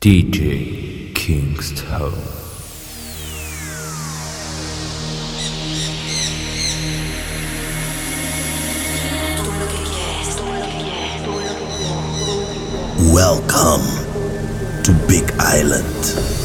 DJ Kingston. Welcome to Big Island.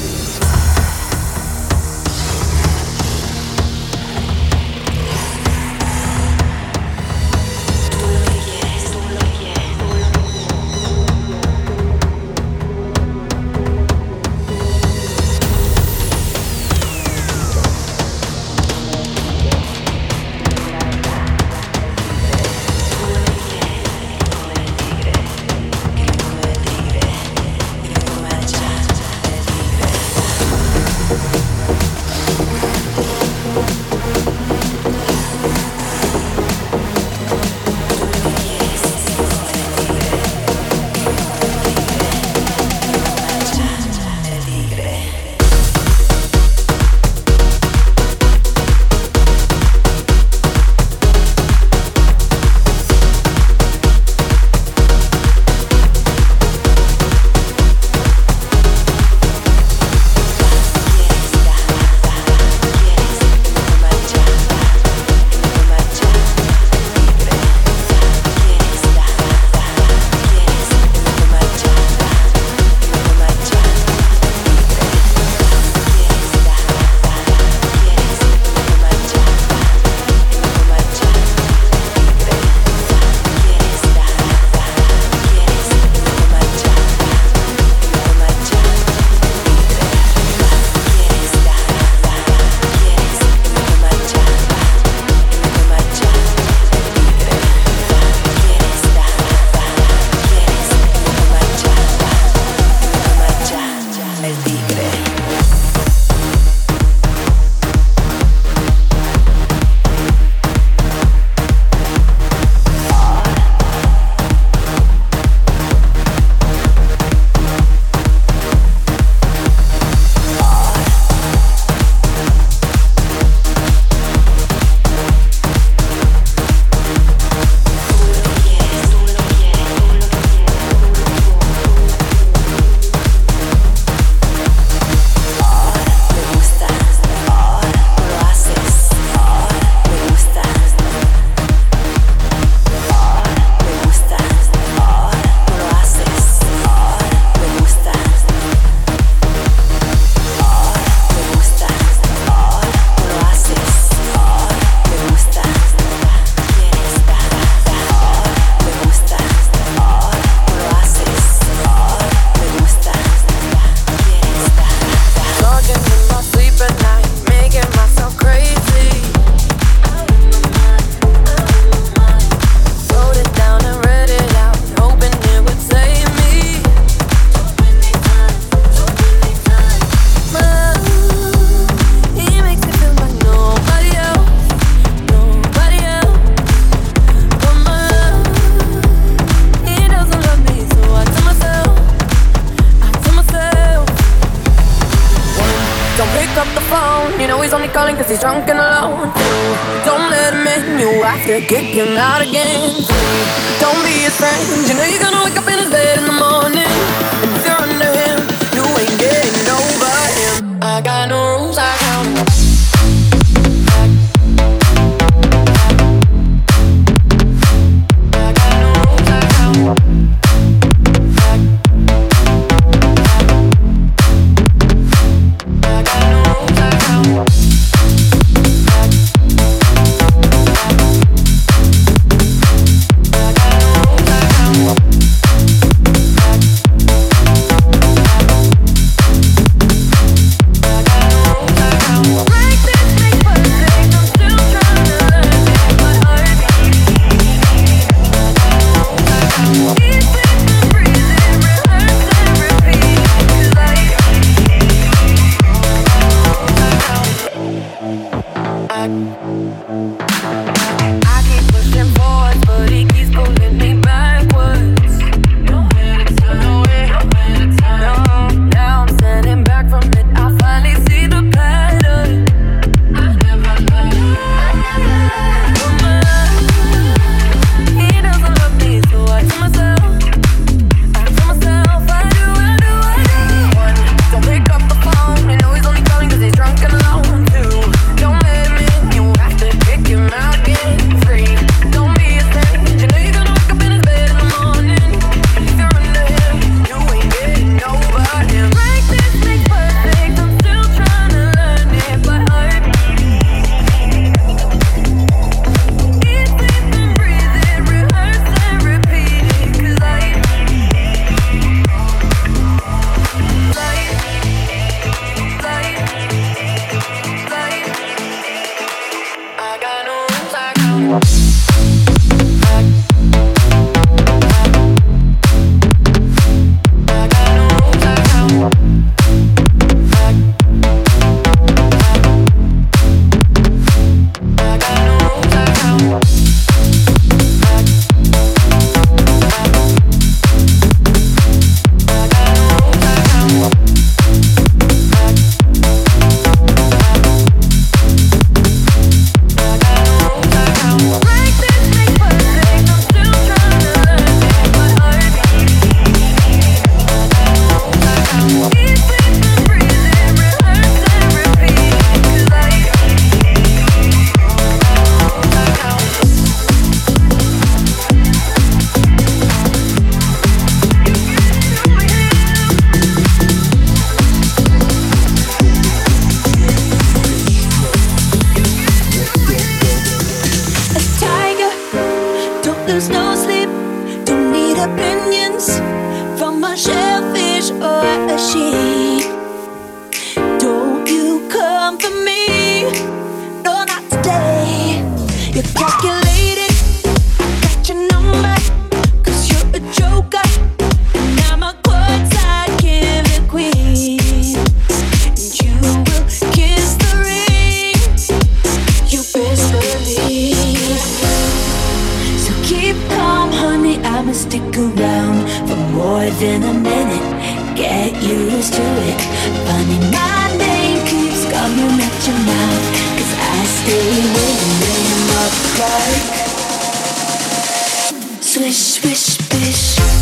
Like. Swish, swish,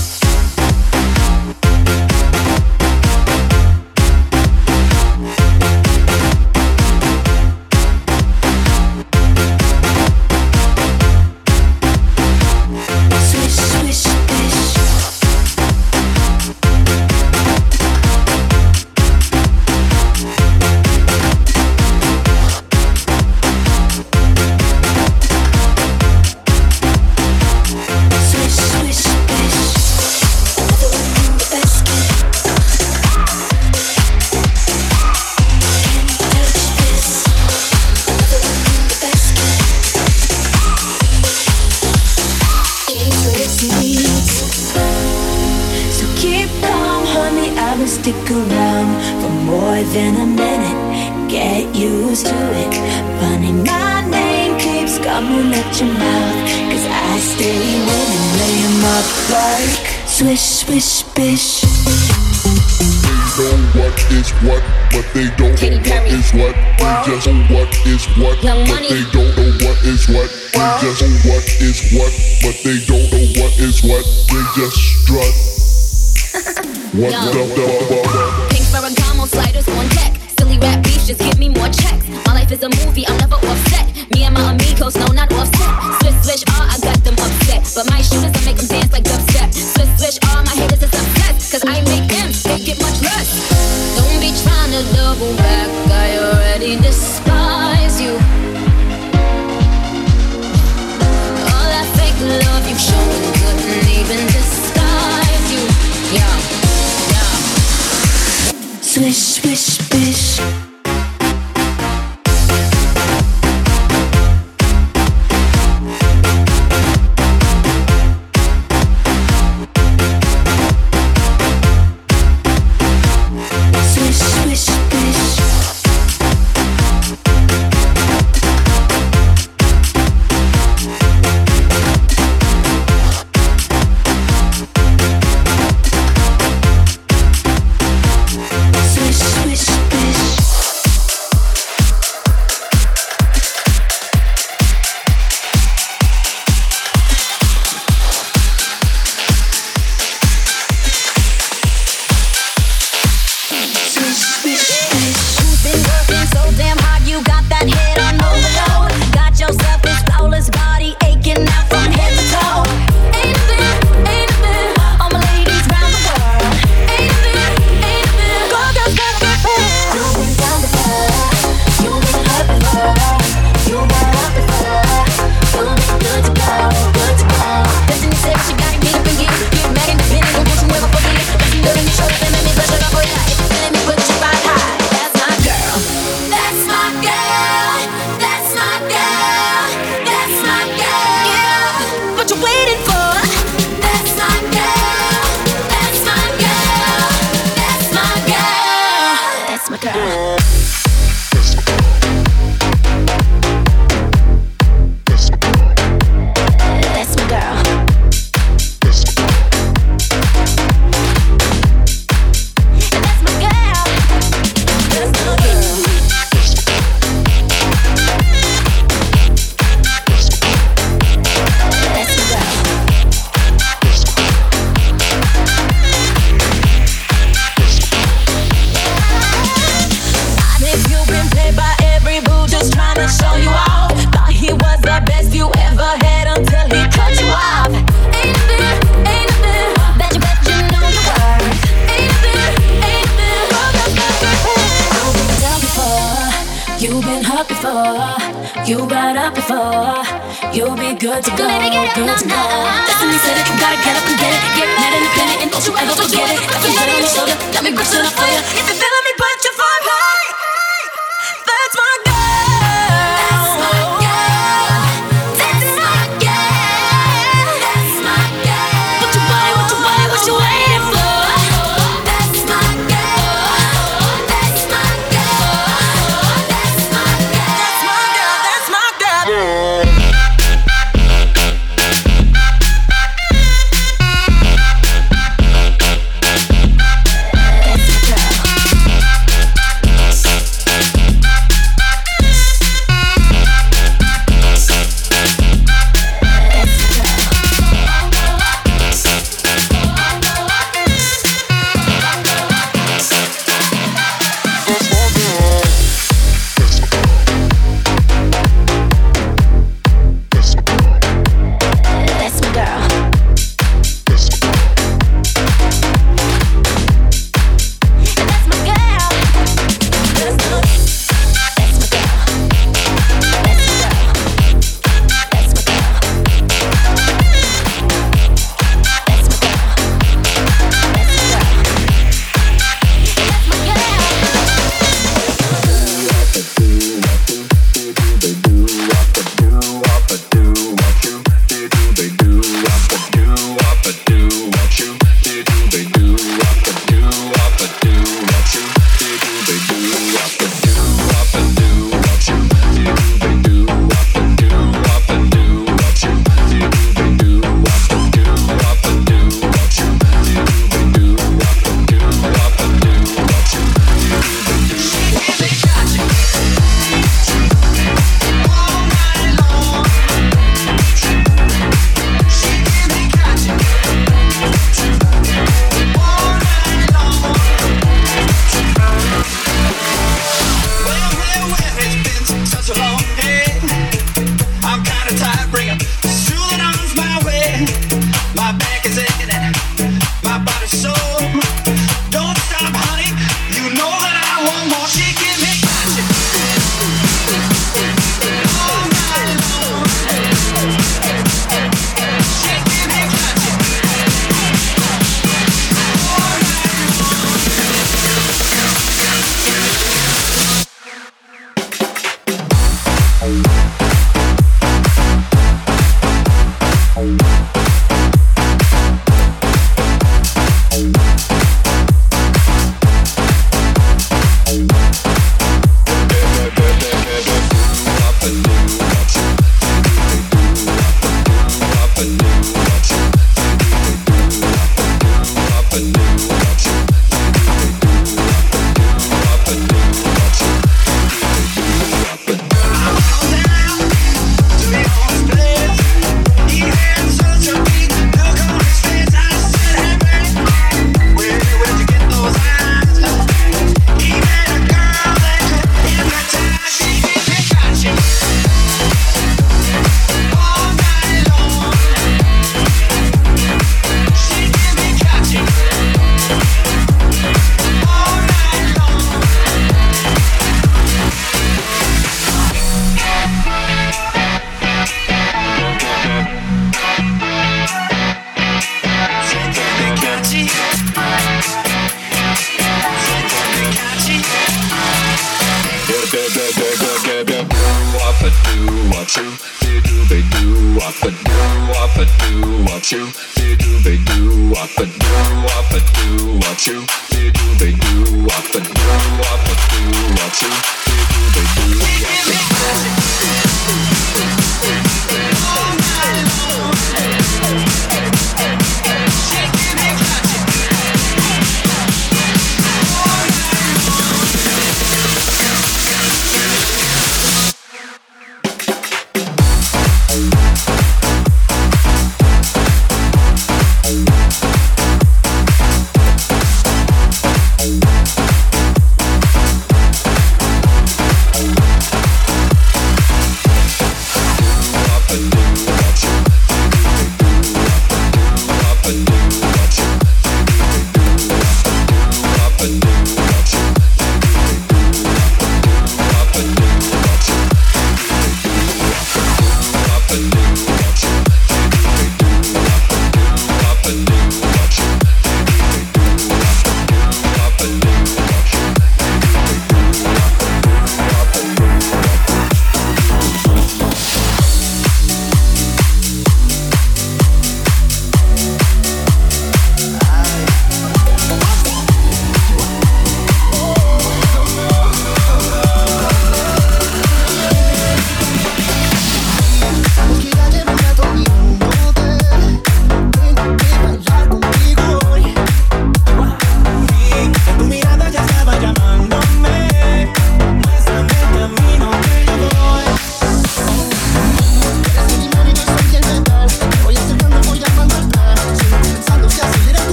Swish, swish, swish.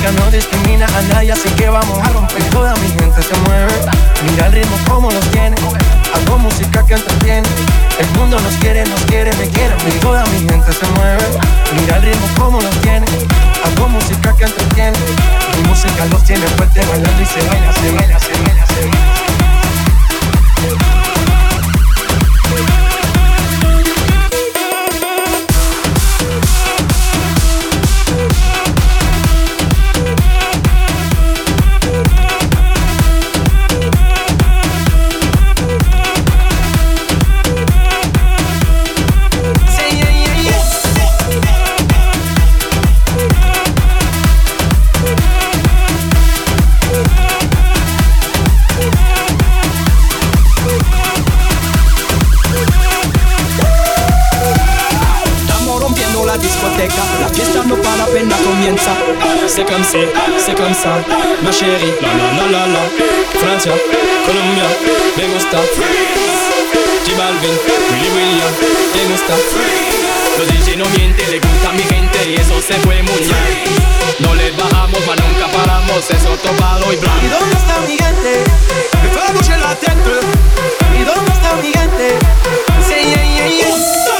Música no discrimina a nadie, así que vamos a romper. Toda mi gente se mueve. Mira el ritmo como los tiene. Hago música que entretiene. El mundo nos quiere, nos quiere, me quiere. Y toda mi gente se mueve. Mira el ritmo como los tiene. Hago música que entretiene. Mi música los tiene fuerte bailando y se baila, se baila, se baila, se baila. C'est comme c'est, comme ça, ma chérie. La la la la la, Francia, Colombia, me gusta. J Balvin, Willy William, me gusta. Los DJ no mienten, le gusta a mi gente y eso se fue muy bien. No les bajamos, mas nunca paramos, es otro palo y blanco. ¿Y dónde está mi gente? Me fue la tête. ¿Y dónde está mi gente? Sí, yeah, yeah, yeah.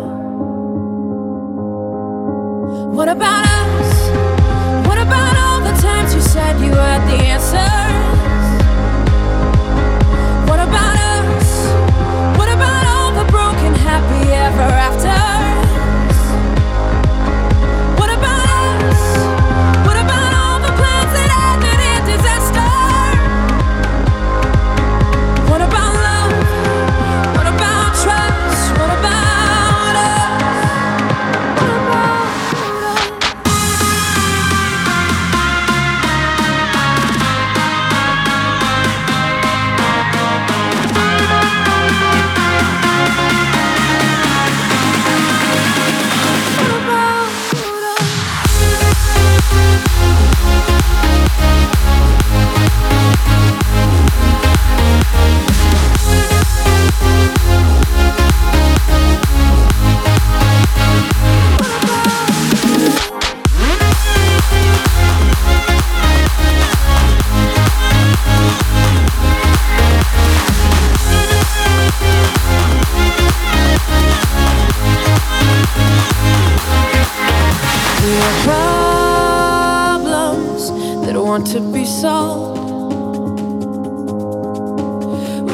What about us? What about all the times you said you had the answers? What about us? What about all the broken happy ever afters?